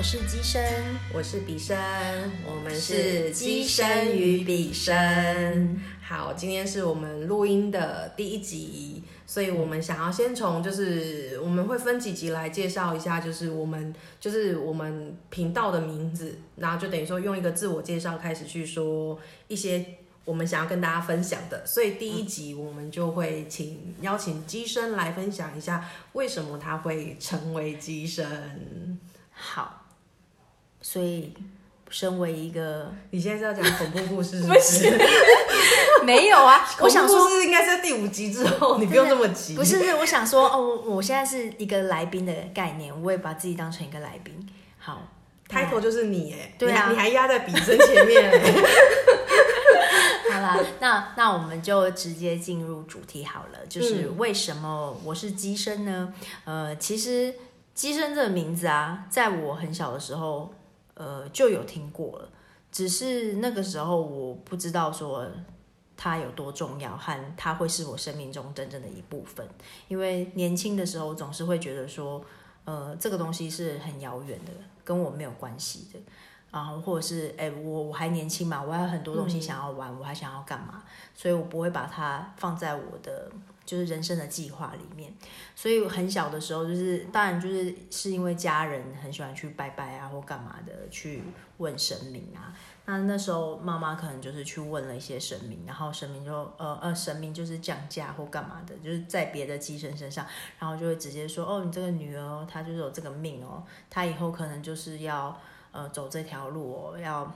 我是机生，我是笔生，我们是是机机生生与比与比生生。好，今天是我们录音的第一集，所以我们想要先从就是我们会分几集来介绍一下，就是我们就是我们频道的名字，然后就等于说用一个自我介绍开始去说一些我们想要跟大家分享的。所以第一集我们就会请邀请机生来分享一下为什么他会成为机生。好，所以身为一个你现在是要讲恐怖故事是不 不是？没有啊，我想说恐怖故事应该是在第五集之后，你不用这么急。不是，是我想说哦，我我现在是一个来宾的概念，我也把自己当成一个来宾。好，开头就是你哎，对啊你还压在比身前面哎。好啦，那那我们就直接进入主题好了，就是嗯为什么我是机身呢？呃，其实机身这个名字啊，在我很小的时候，呃，就有听过了，只是那个时候我不知道说它有多重要，和它会是我生命中真正的一部分。因为年轻的时候总是会觉得说，呃，这个东西是很遥远的，跟我没有关系的。然后或者是哎、我我还年轻嘛，我还有很多东西想要玩，我还想要干嘛，所以我不会把它放在我的就是人生的计划里面。所以很小的时候，就是当然就是是因为家人很喜欢去拜拜啊或干嘛的，去问神明啊。那那时候妈妈可能就是去问了一些神明，然后神明就呃呃神明就是降价或干嘛的，就是在别的机身身上，然后就会直接说哦，你这个女儿，她就是有这个命哦，她以后可能就是要呃走这条路哦，要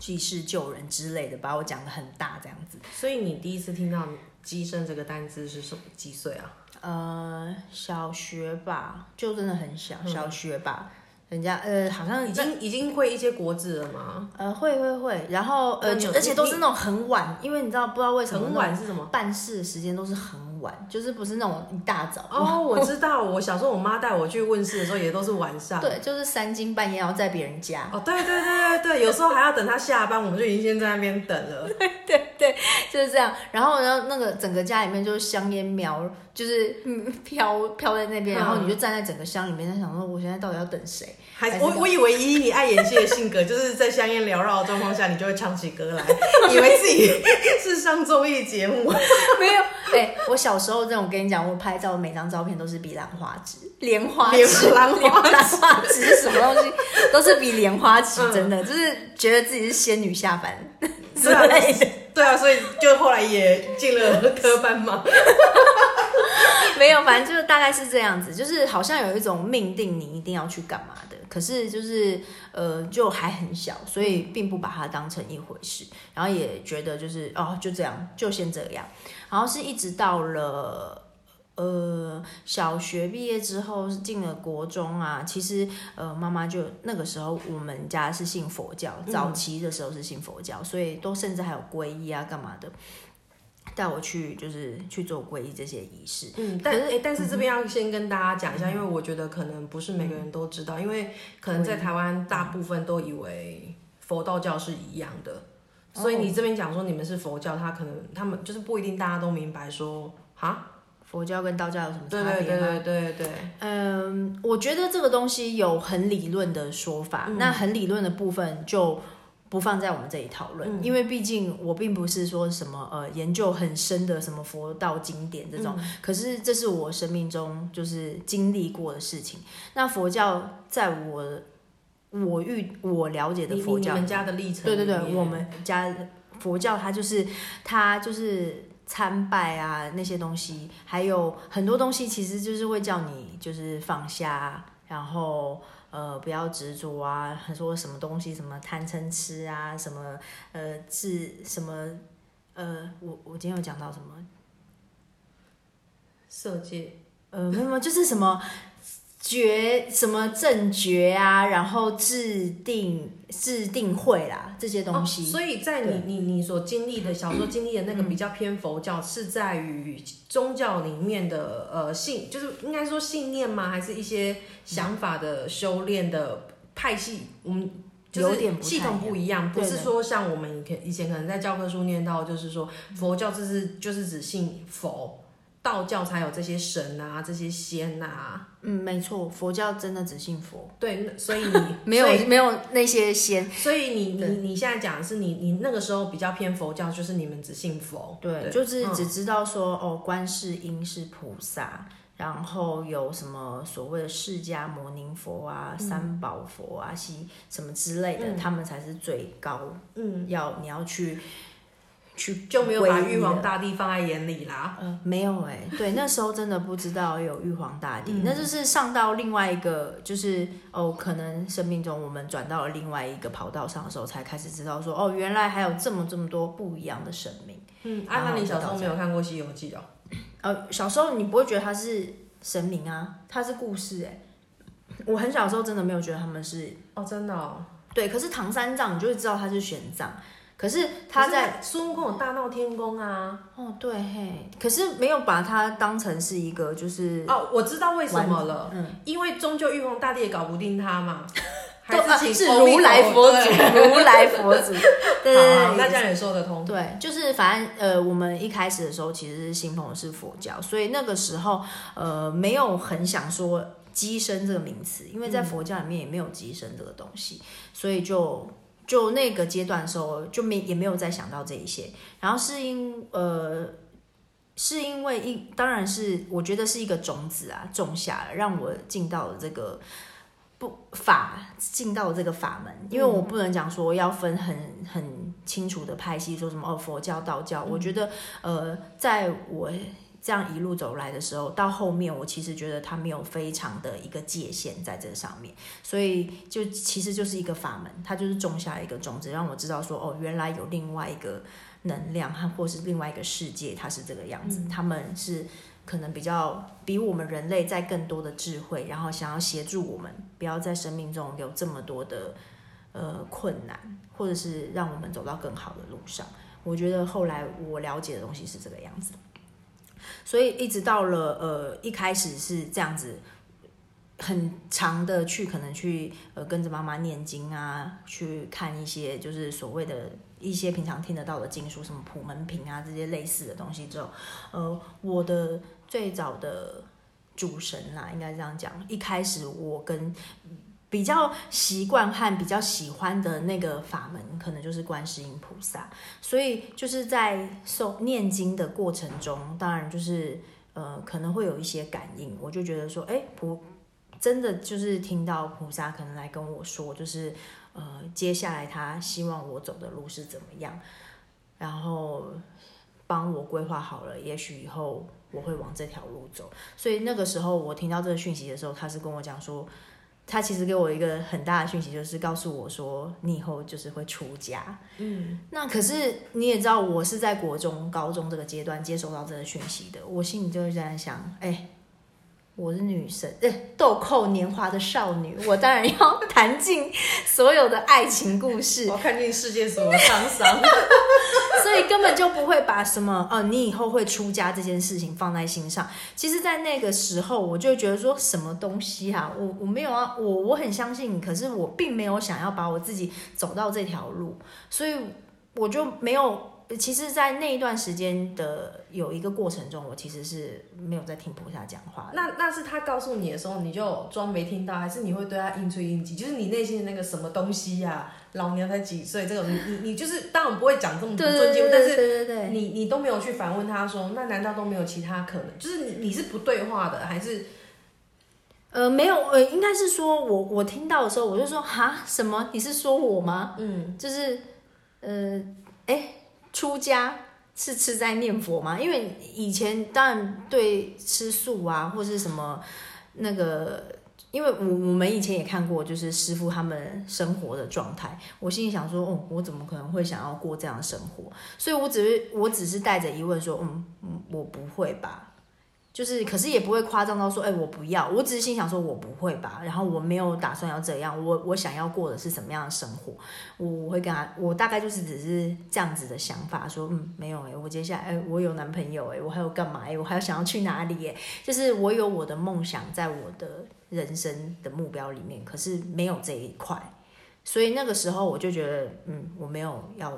济世救人之类的，把我讲的很大这样子。所以你第一次听到“机生”这个单字是什么几岁啊？呃，小学吧，就真的很小，小学吧，人家呃好像已经已经会一些国字了吗？呃会会会，然后呃而且都是那种很晚，因为你知道不知道为什么很晚是什么？办事时间都是很晚，就是不是那种一大早。哦，我知 道，我小时候我妈带我去问世的时候也都是晚上。对，就是三更半夜，然后在别人家，哦，对对对对对，有时候还要等她下班，我们就已经先在那边等了。对对对就是这样。然后呢，那个整个家里面就是香烟苗，就是嗯飘飘在那边，嗯然后你就站在整个香里面，在想说，我现在到底要等谁？还我我以为以你爱演戏的性格，就是在香烟缭绕的状况下，你就会唱起歌来，以为自己 是上综艺节目。没有，哎、我小时候这种，我跟你讲，我拍照每张照片都是比兰花指、莲花指、莲兰花指莲花指是什么东西？都是比莲花指，嗯真的、就是觉得自己是仙女下凡之对啊类的。对啊，所以就后来也进了科班嘛。没有，反正就是大概是这样子，就是好像有一种命定你一定要去干嘛的，可是就是呃，就还很小，所以并不把它当成一回事，然后也觉得就是哦，就这样，就先这样，然后是一直到了。呃，小学毕业之后进了国中啊，其实呃，妈妈就那个时候我们家是信佛教，早期的时候是信佛教，所以都甚至还有皈依啊，干嘛的，带我去就是去做皈依这些仪式。嗯，但哎、但是这边要先跟大家讲一下，因为我觉得可能不是每个人都知道，因为可能在台湾大部分都以为佛道教是一样的，所以你这边讲说你们是佛教，他可能他们就是不一定大家都明白说哈，佛教跟道教有什么对差别吗？对对对对对，嗯，我觉得这个东西有很理论的说法，那很理论的部分就不放在我们这里讨论，因为毕竟我并不是说什么呃研究很深的什么佛道经典这种，可是这是我生命中就是经历过的事情。那佛教在我我遇我了解的佛教你你们家的历程，对对对，我们家佛教它就是它就是参拜啊那些东西，还有很多东西其实就是会叫你就是放下，然后呃不要执着啊，说什么东西什么贪嗔痴啊，什么呃治什么呃我我今天有讲到什么色戒，呃没有没有就是什么。觉什么正觉啊，然后制定制定会啦，这些东西。哦所以在你你你所经历的小时候经历的那个比较偏佛教，是在于宗教里面的呃信，就是应该说信念吗？还是一些想法的修炼的派系？我们就是系统不一样，不是说像我们以前以前可能在教科书念到，就是说佛教这是就是指信佛。道教才有这些神啊，这些仙啊。嗯，没错，佛教真的只信佛，对，所以你 没有没有那些仙。所以你你你现在讲的是你你那个时候比较偏佛教，就是你们只信佛。对，就是嗯只知道说、哦，观世音是菩萨，然后有什么所谓的释迦牟尼佛啊、嗯三宝佛啊、西什么之类的，他们才是最高，嗯，要你要去去就没有把玉皇大帝放在眼里啦。嗯，没有哎、对，那时候真的不知道有玉皇大帝，嗯那就是上到另外一个，就是哦，可能生命中我们转到了另外一个跑道上的时候，才开始知道说，哦，原来还有这么这么多不一样的神明。嗯，啊，那你小时候没有看过《西游记》哦？呃，小时候你不会觉得他是神明啊，他是故事哎、我很小时候真的没有觉得他们是哦，真的哦。对，可是唐三藏你就会知道他是玄奘，可是他在孙悟空有大闹天宫啊。哦对嘿，可是没有把他当成是一个就是哦，我知道为什么了，嗯，因为终究玉皇大帝也搞不定他嘛，还是是如来佛祖，如来佛祖，对，那这样也说得通。对，就是反正呃，我们一开始的时候其实是信奉的是佛教，所以那个时候呃没有很想说机身这个名词，因为在佛教里面也没有机身这个东西，所以就就那个阶段的时候就没也没有再想到这一些，然后是因呃。是因为一，当然是我觉得是一个种子啊，种下了，让我进到了这个不法，进到了这个法门。因为我不能讲说要分很很清楚的派系，说什么哦佛教、道教。我觉得呃，在我这样一路走来的时候，到后面我其实觉得它没有非常的一个界限在这上面，所以就其实就是一个法门，它就是种下一个种子，让我知道说哦，原来有另外一个能量，和或是另外一个世界，它是这个样子，他们是。可能比较比我们人类在更多的智慧，然后想要协助我们，不要在生命中有这么多的呃困难，或者是让我们走到更好的路上。我觉得后来我了解的东西是这个样子，所以一直到了呃一开始是这样子，很长的去可能去呃跟着妈妈念经啊，去看一些就是所谓的一些平常听得到的经书，什么普门品啊这些类似的东西之后，呃我的最早的主神啦，应该这样讲，一开始我跟比较习惯和比较喜欢的那个法门，可能就是观世音菩萨。所以就是在受念经的过程中，当然就是呃可能会有一些感应，我就觉得说，哎，菩真的就是听到菩萨可能来跟我说，就是呃接下来他希望我走的路是怎么样，然后帮我规划好了，也许以后我会往这条路走。所以那个时候我听到这个讯息的时候，他是跟我讲说。他其实给我一个很大的讯息，就是告诉我说，你以后就是会出家。嗯，那可是你也知道，我是在国中、高中这个阶段接收到这个讯息的，我心里就会在想，哎、我是女神，哎、豆蔻年华的少女，我当然要谈尽所有的爱情故事 我，看尽世界所有沧桑。所以根本就不会把什么呃，你以后会出家这件事情放在心上。其实，在那个时候，我就觉得说什么东西啊，我我没有啊，我我很相信你，可是我并没有想要把我自己走到这条路，所以我就没有。其实，在那一段时间的有一个过程中，我其实是没有在听菩萨讲话。那那是他告诉你的时候，你就装没听到，还是你会对他应吹应激？就是你内心的那个什么东西呀、老娘才几岁，这种你你你就是当然不会讲这么不尊敬，但是对对对，你你都没有去反问他说，那难道都没有其他可能？就是你你是不对话的，还是呃，没有，呃，应该是说我我听到的时候，我就说哈什么？你是说我吗？嗯就是，呃，哎，出家是吃斋念佛吗？因为以前当然对吃素啊，或是什么那个，因为我我们以前也看过，就是师傅他们生活的状态，我心里想说，哦，我怎么可能会想要过这样的生活？所以我只是我只是带着疑问说，嗯嗯，我不会吧。就是，可是也不会夸张到说，哎、我不要。我只是心想说，我不会吧。然后我没有打算要这样，我我想要过的是什么样的生活？我我会跟他，我大概就是只是这样子的想法，说，嗯，没有哎、我接下来，哎、我有男朋友哎、我还有干嘛哎、我还要想要去哪里哎、就是我有我的梦想，在我的人生的目标里面，可是没有这一块，所以那个时候我就觉得，嗯，我没有要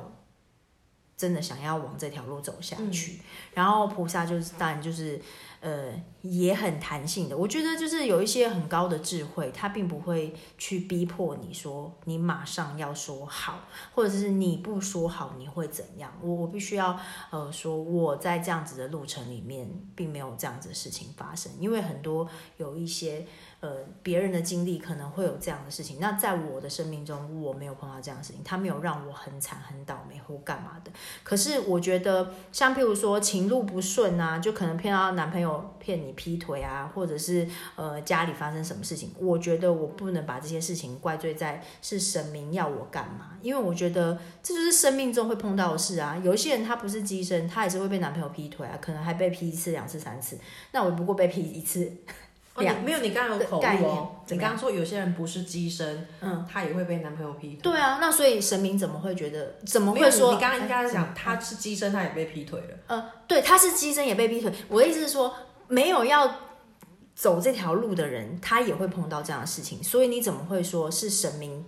真的想要往这条路走下嗯去。然后菩萨就是当然就是呃也很弹性的，我觉得就是有一些很高的智慧，他并不会去逼迫你说你马上要说好，或者是你不说好你会怎样。我我必须要呃说我在这样子的路程里面并没有这样子的事情发生，因为很多有一些。呃，别人的经历可能会有这样的事情，那在我的生命中，我没有碰到这样的事情，他没有让我很惨、很倒霉或干嘛的。可是我觉得，像譬如说情路不顺啊，就可能骗到男朋友骗你劈腿啊，或者是呃家里发生什么事情，我觉得我不能把这些事情怪罪在是神明要我干嘛，因为我觉得这就是生命中会碰到的事啊。有些人他不是机身，他也是会被男朋友劈腿啊，可能还被劈一次、两次、三次，那我不过被劈一次。哦，你没有，你刚刚有口误哦。你刚刚说有些人不是机身，嗯，他也会被男朋友劈腿。对啊，那所以神明怎么会觉得？怎么会说？你刚刚应该是讲他是机身，他也被劈腿了。呃，对，他是机身也被劈腿。我的意思是说，没有要走这条路的人，他也会碰到这样的事情。所以你怎么会说是神明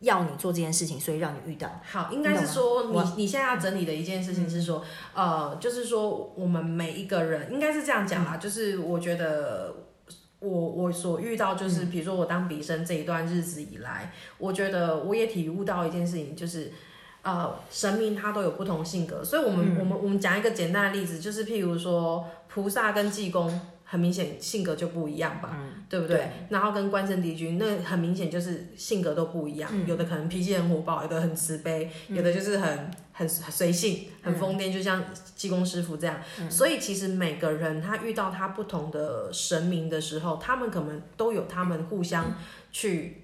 要你做这件事情，所以让你遇到？好，应该是说你懂你你现在要整理的一件事情是说，呃，就是说我们每一个人应该是这样讲啦，就是我觉得。我我所遇到就是，比如说我当笔生这一段日子以来，我觉得我也体悟到一件事情，就是，呃，神明他都有不同性格，所以我们、我们我们讲一个简单的例子，就是譬如说菩萨跟济公，很明显性格就不一样吧，对不对？然后跟关圣帝君，那很明显就是性格都不一样，有的可能脾气很火爆，有的很慈悲，有的就是很很很随性、很疯癫，就像济公师傅这样。所以其实每个人他遇到他不同的神明的时候，他们可能都有他们互相去。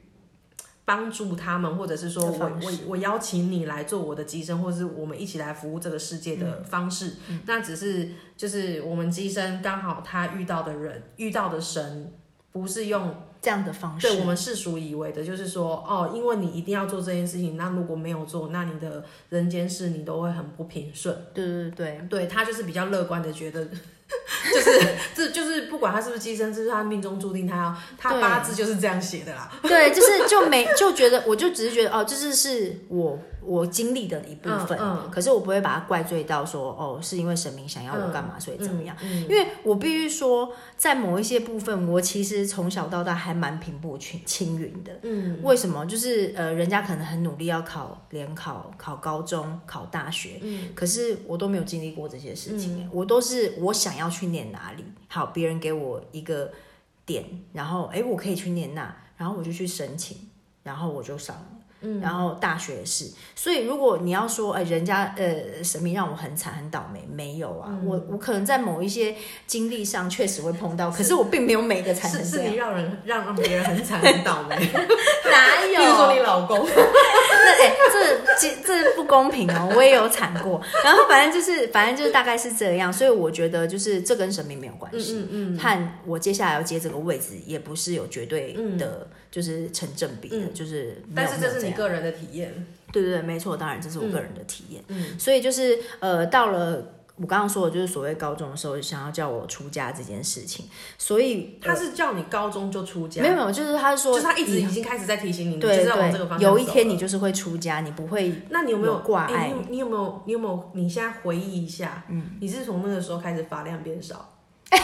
帮助他们，或者是说我我我邀请你来做我的机身，或者是我们一起来服务这个世界的方式。那只是就是我们机身刚好他遇到的人遇到的神，不是用这样的方式，对我们世俗以为的，就是说哦，因为你一定要做这件事情，那如果没有做，那你的人间事你都会很不平顺。对对对对他就是比较乐观的觉得，就是这就是不管他是不是寄生，就是他命中注定，他要他八字就是这样写的啦。对，就是就没 就觉得，我就只是觉得哦，这就是我我经历的一部分，嗯嗯可是我不会把它怪罪到说哦，是因为神明想要我干嘛，所以怎么样？嗯因为我必须说，在某一些部分，我其实从小到大还蛮平步青青云的。嗯为什么？就是呃，人家可能很努力要考联考、考高中、考大学，嗯可是我都没有经历过这些事情、我都是我想要去念哪里，好，别人给我一个点，然后哎，我可以去念那，然后我就去申请，然后我就上了。嗯。然后大学也是，所以如果你要说，哎，人家呃神明让我很惨很倒霉，没有啊，嗯。我我可能在某一些经历上确实会碰到，可是我并没有每个惨成这样。是是你，让人让让别人很惨很倒霉，哪有？比如说你老公，这哎、这这这不公平哦！我也有惨过，然后反正就是反正就是大概是这样，所以我觉得就是这跟神明没有关系，嗯嗯和我接下来要接这个位置也不是有绝对的，就是成正比的，嗯。就是但是这是你个人的体验，对对对，没错，当然这是我个人的体验，嗯。所以就是呃到了。我刚刚说的就是所谓高中的时候想要叫我出家这件事情，所以他是叫你高中就出家，没有没有，就是他说，就是他一直已经开始在提醒你，你就对是要往这个，方向有一天你就是会出家，你不会那你有没有有挂哎碍。你有你有没有？你有没有？你现在回忆一下，嗯，你是从那个时候开始发量变少，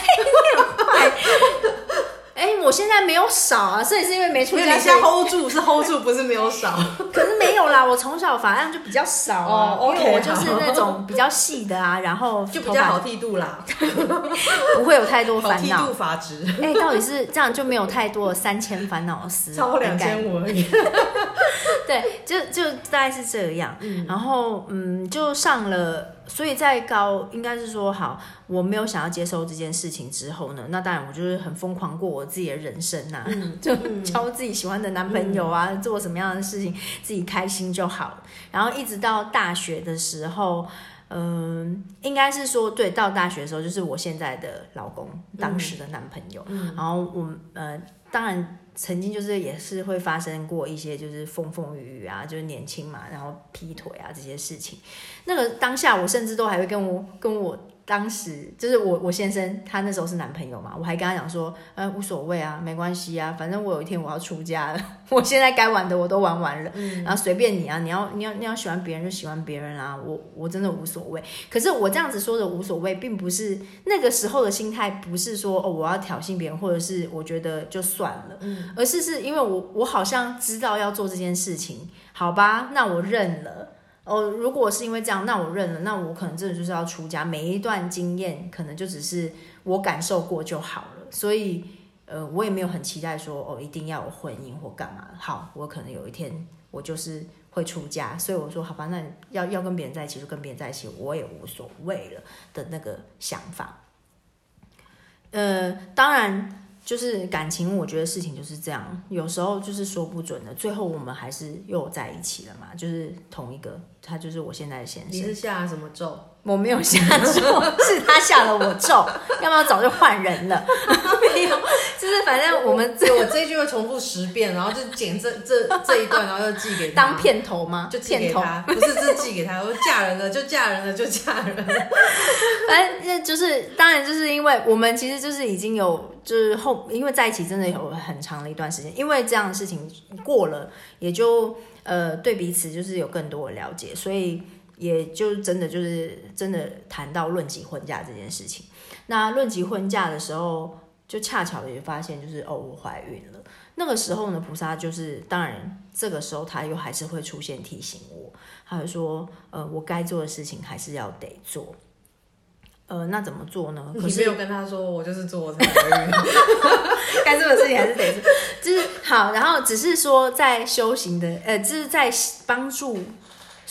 哎、我现在没有少啊，这也是因为没出现在 hold 住是 hold 住，不是没有少。可是没有啦，我从小发量就比较少啊，哦因为我就是那种比较细的啊，然后 就比较好剃度啦，不会有太多烦恼度。发质，哎、到底是这样就没有太多的三千烦恼丝，超过两千五而已。对，就就大概是这样。然后嗯，就上了，所以在高应该是说好，我没有想要接受这件事情之后呢，那当然我就是很疯狂过我自己的人生呐、就交自己喜欢的男朋友啊，做什么样的事情自己开心就好。然后一直到大学的时候。嗯，应该是说，对，到大学的时候，就是我现在的老公，当时的男朋友。然后我呃，当然曾经就是也是会发生过一些就是风风雨雨啊，就是年轻嘛，然后劈腿啊这些事情。那个当下我甚至都还会跟我跟我当时就是我我先生他那时候是男朋友嘛，我还跟他讲说，呃无所谓啊，没关系啊，反正我有一天我要出家了，我现在该玩的我都玩完了，然后随便你啊，你要你要你要喜欢别人就喜欢别人啊，我我真的无所谓。可是我这样子说的无所谓，并不是那个时候的心态，不是说哦我要挑衅别人，或者是我觉得就算了，而是是因为我我好像知道要做这件事情，好吧，那我认了。哦，如果是因为这样，那我认了，那我可能真的就是要出家。每一段经验可能就只是我感受过就好了，所以呃，我也没有很期待说哦，一定要有婚姻或干嘛。好，我可能有一天我就是会出家，所以我说好吧，那要要跟别人在一起就跟别人在一起，我也无所谓了的那个想法。呃，当然。就是感情，我觉得事情就是这样，有时候就是说不准的。最后我们还是又在一起了嘛，就是同一个，他就是我现在的先生。你是下什么咒？我没有下咒，是他下了我咒，要不要早就换人了？没有，就是反正我们这我这一句会重复十遍，然后就剪这这这一段，然后又寄给他当片头吗？就寄给他，不是是寄给他。我说嫁人了就嫁人了就嫁人了，反正就是当然就是因为我们其实就是已经有就是后因为在一起真的有很长的一段时间，因为这样的事情过了，也就呃对彼此就是有更多的了解，所以。也就真的就是真的谈到论及婚嫁这件事情，那论及婚嫁的时候，就恰巧也发现就是哦我怀孕了。那个时候呢，菩萨就是当然这个时候他又还是会出现提醒我，他就说呃我该做的事情还是要得做。呃那怎么做呢？你没有跟他说我就是做才怀孕，该做的事情还是得做，就是好。然后只是说在修行的呃就是在帮助。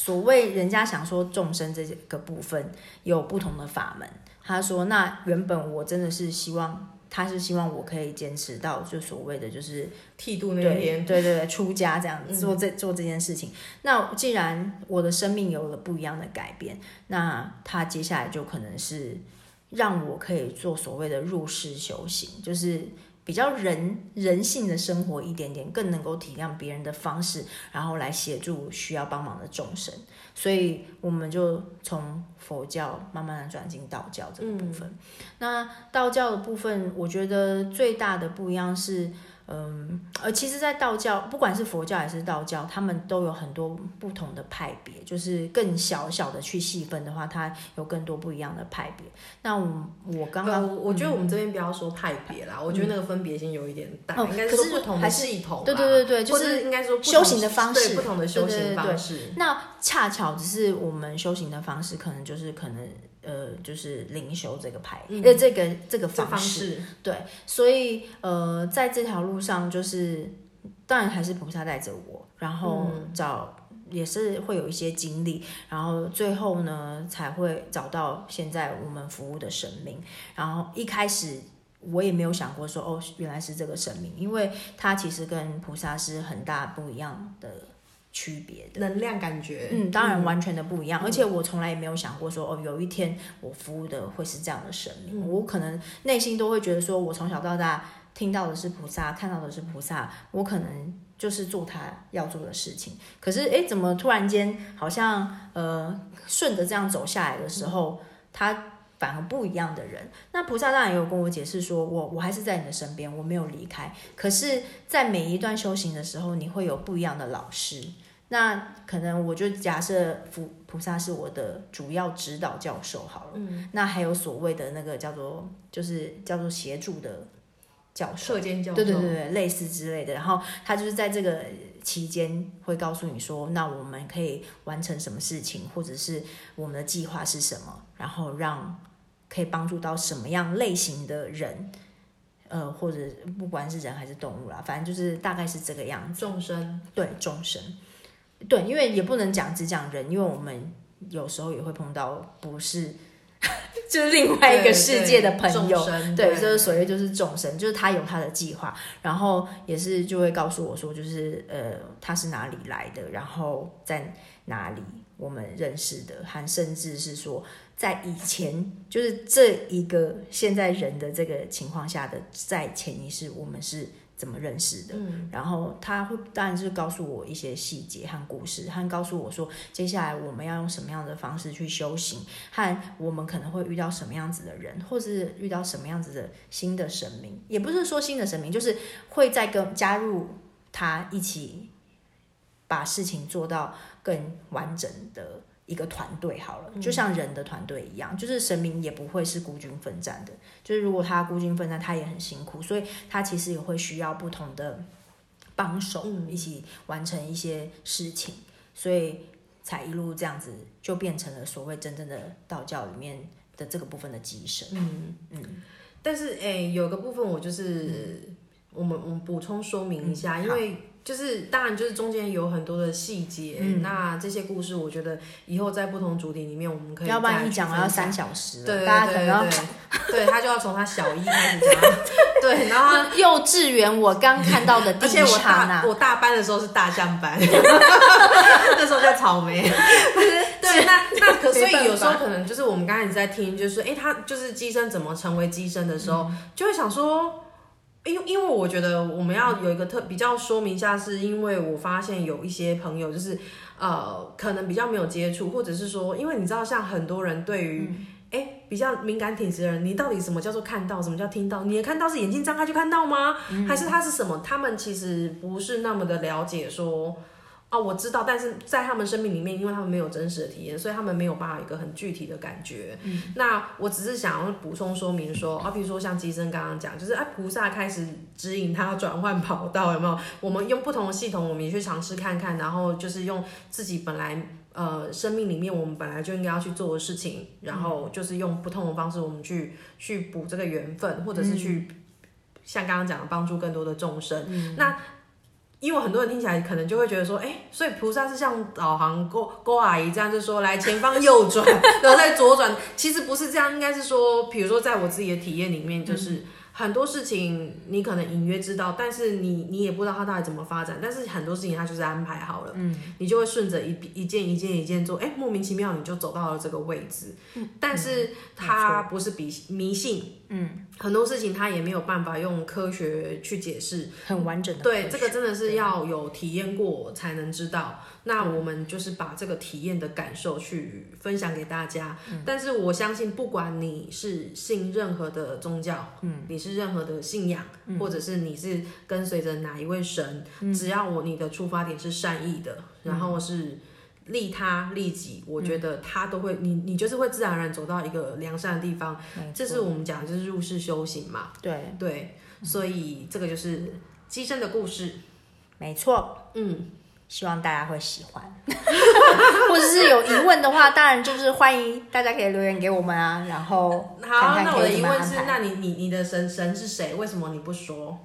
所谓人家想说众生这个部分有不同的法门，他说那原本我真的是希望，他是希望我可以坚持到就所谓的就是剃度那天，对对对，出家这样子做这做这件事情。那既然我的生命有了不一样的改变，那他接下来就可能是让我可以做所谓的入世修行，就是。比较人人性的生活一点点，更能够体谅别人的方式，然后来协助需要帮忙的众生。所以我们就从佛教慢慢的转进道教这个部分。那道教的部分，我觉得最大的不一样是。嗯，呃，其实，在道教，不管是佛教还是道教，他们都有很多不同的派别。就是更小小的去细分的话，它有更多不一样的派别。那我我刚刚，我觉得我们这边不要说派别啦，我觉得那个分别性有一点大，应该是不同的系统。对对对对，就是应该说修行的方式，不同的修行方式。那恰巧只是我们修行的方式，可能就是可能。呃，就是灵修这个牌，呃，这个这个方式，对，所以呃，在这条路上，就是当然还是菩萨带着我，然后找也是会有一些经历，然后最后呢，才会找到现在我们服务的神明。然后一开始我也没有想过说，哦，原来是这个神明，因为它其实跟菩萨是很大不一样的。区别的能量感觉，嗯，当然完全的不一样。而且我从来也没有想过说，哦，有一天我服务的会是这样的神明。我可能内心都会觉得说，我从小到大听到的是菩萨，看到的是菩萨，我可能就是做他要做的事情。可是，哎，怎么突然间好像呃顺着这样走下来的时候，他反而不一样的人。那菩萨当然也有跟我解释说，我我还是在你的身边，我没有离开。可是，在每一段修行的时候，你会有不一样的老师。那可能我就假设菩菩萨是我的主要指导教授好了，嗯，那还有所谓的那个叫做就是叫做协助的教授，课间教授，对对对对，类似之类的。然后他就是在这个期间会告诉你说，那我们可以完成什么事情，或者是我们的计划是什么，然后让可以帮助到什么样类型的人，呃，或者不管是人还是动物啦，反正就是大概是这个样子。众生，对众生。对，因为也不能讲只讲人，因为我们有时候也会碰到不是，就是另外一个世界的朋友，对，就是所谓就是众生，就是他有他的计划，然后也是就会告诉我说，就是呃他是哪里来的，然后在哪里我们认识的，还甚至是说在以前就是这一个现在人的这个情况下的，在潜意识我们是怎么认识的。嗯然后他会当然是告诉我一些细节和故事，和告诉我说接下来我们要用什么样的方式去修行，和我们可能会遇到什么样子的人，或是遇到什么样子的新的神明，也不是说新的神明，就是会再跟加入他一起把事情做到更完整的。一个团队好了，就像人的团队一样，就是神明也不会是孤军奋战的。就是如果他孤军奋战，他也很辛苦，所以他其实也会需要不同的帮手嗯。一起完成一些事情，所以才一路这样子就变成了所谓真正的道教里面的这个部分的机神。嗯。嗯。但是哎、有个部分我就是、我们我们补充说明一下，嗯因为就是当然就是中间有很多的细节，嗯。那这些故事我觉得以后在不同主题里面我们可以要不然一讲了要三小时了，对对大家可能要对。对，他就要从他小一开始讲。到，对，然后 幼稚园我刚看到的第而且我大那，我大班的时候是大象班，那时候叫草莓。对，那那可所以有时候可能就是我们刚才一直在听，就是哎、诶他就是机身怎么成为机身的时候，嗯。就会想说。因为因为我觉得我们要有一个特比较说明一下，是因为我发现有一些朋友就是呃可能比较没有接触，或者是说，因为你知道像很多人对于比较敏感体质的人，你到底什么叫做看到，什么叫听到？你的看到是眼睛张开就看到吗？嗯还是他是什么？他们其实不是那么的了解说。哦，我知道，但是在他们生命里面，因为他们没有真实的体验，所以他们没有办法有一个很具体的感觉。嗯，那我只是想要补充说明说，啊，比如说像机身刚刚讲，就是啊，菩萨开始指引他转换跑道，有没有？我们用不同的系统，我们也去尝试看看，然后就是用自己本来呃生命里面我们本来就应该要去做的事情，然后就是用不同的方式，我们去去补这个缘分，或者是去、像刚刚讲的帮助更多的众生。那因为很多人听起来可能就会觉得说，哎、所以菩萨是像导航勾勾阿姨这样，就说来前方右转，然后再左转。其实不是这样，应该是说，比如说在我自己的体验里面，就是。很多事情你可能隐约知道，但是你你也不知道它到底怎么发展。但是很多事情它就是安排好了，嗯，你就会顺着一一件一件一件做，哎、莫名其妙你就走到了这个位置。但是它不是比迷信，嗯，很多事情他也没有办法用科学去解释，很完整的对，这个真的是要有体验过才能知道。那我们就是把这个体验的感受去分享给大家。但是我相信，不管你是信任何的宗教，嗯，你是任何的信仰，或者是你是跟随着哪一位神，只要我你的出发点是善意的，然后是。利他利己，我觉得他都会，你你就是会自然而然走到一个良善的地方，这是我们讲的就是入世修行嘛，对，对，所以这个就是机身的故事。没错。嗯，希望大家会喜欢，或者是有疑问的话，当然就是欢迎大家可以留言给我们啊，然后看 好，那我的疑问是。那你你你的神神是谁？为什么你不说？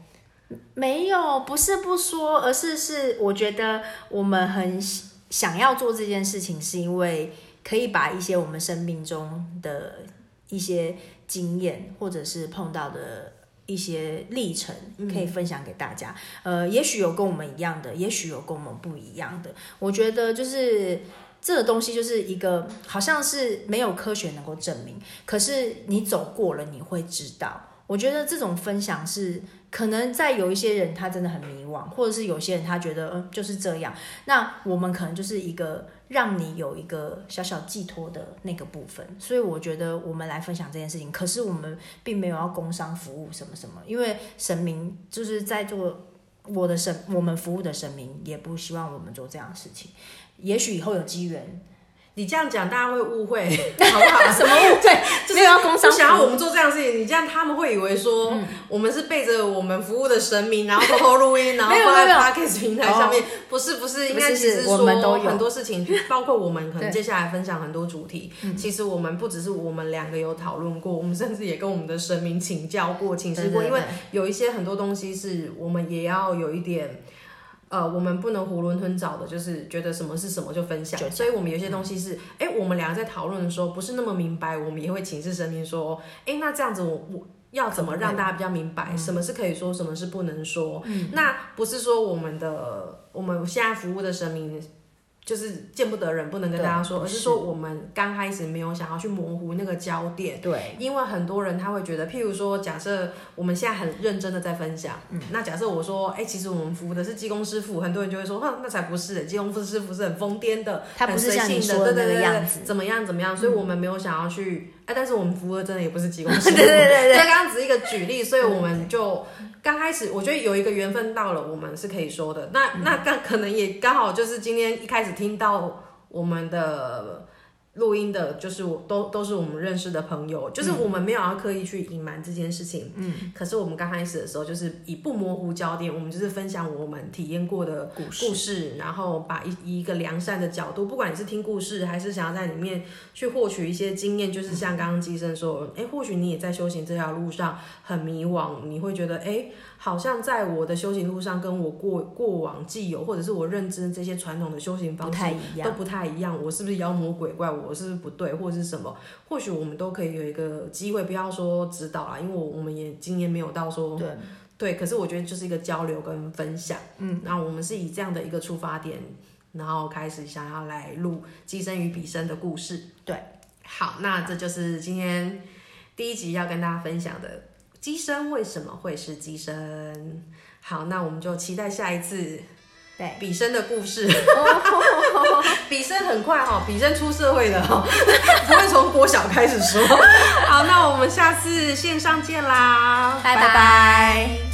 没有，不是不说，而是是我觉得我们很喜想要做这件事情，是因为可以把一些我们生命中的一些经验，或者是碰到的一些历程，可以分享给大家。呃，也许有跟我们一样的，也许有跟我们不一样的。我觉得就是。这个东西就是一个，好像是没有科学能够证明，可是你走过了，你会知道。我觉得这种分享是可能在有一些人他真的很迷惘，或者是有些人他觉得嗯就是这样，那我们可能就是一个让你有一个小小寄托的那个部分。所以我觉得我们来分享这件事情，可是我们并没有要工商服务什么什么，因为神明就是在做我的神，我们服务的神明也不希望我们做这样的事情。也许以后有机缘，你这样讲，大家会误会，好不好？什么误会？就是要工商想要。我们做这样的事情，你这样他们会以为说、我们是背着我们服务的神明，然后偷偷录音，然后 放在 podcast 平台上面。不是不是，应该不是是其实说很多事情，包括我们可能接下来分享很多主题。其实我们不只是我们两个有讨论过，我们甚至也跟我们的神明请教过、请示过，因为有一些很多东西是我们也要有一点。呃，我们不能囫囵吞枣的，就是觉得什么是什么就分享所以我们有些东西是，哎、我们两个在讨论的时候不是那么明白，我们也会请示神明说，哎、那这样子我我要怎么让大家比较明白，什么是可以说，什么是不能说？那不是说我们的我们现在服务的神明就是见不得人，不能跟大家说，而是说我们刚开始没有想要去模糊那个焦点。对，因为很多人他会觉得，譬如说，假设我们现在很认真的在分享，嗯，那假设我说，哎、其实我们服务的是技工师傅，很多人就会说，哼，那才不是，技工师傅是很疯癫的，他不是很随像你性说的那个对对对对样子怎么样怎么样，所以我们没有想要去，哎、但是我们服务的真的也不是技工师傅，对对对对。这刚刚只是一个举例，所以我们就刚开始，我觉得有一个缘分到了，我们是可以说的。那那刚可能也刚好就是今天一开始听到我们的录音的，就是我都都是我们认识的朋友，就是我们没有要刻意去隐瞒这件事情。嗯，可是我们刚开始的时候，就是以不模糊焦点，我们就是分享我们体验过的故事故事，然后把一以一个良善的角度，不管你是听故事，还是想要在里面去获取一些经验，就是像刚刚机生说，哎，或许你也在修行这条路上很迷惘，你会觉得，哎，好像在我的修行路上，跟我过过往既有，或者是我认知这些传统的修行方式一样都。不太一样，我是不是妖魔鬼怪？我是不是不对，或者是什么？或许我们都可以有一个机会，不要说指导啦，因为我我们也经验没有到说对，对，可是我觉得就是一个交流跟分享，嗯，那我们是以这样的一个出发点，然后开始想要来录寄身与彼生的故事。对，好，那这就是今天第一集要跟大家分享的机身为什么会是机身。好，那我们就期待下一次对，比生的故事。比生很快哈、哦，比生出社会的哈、不会从国小开始说。好，那我们下次线上见啦，拜拜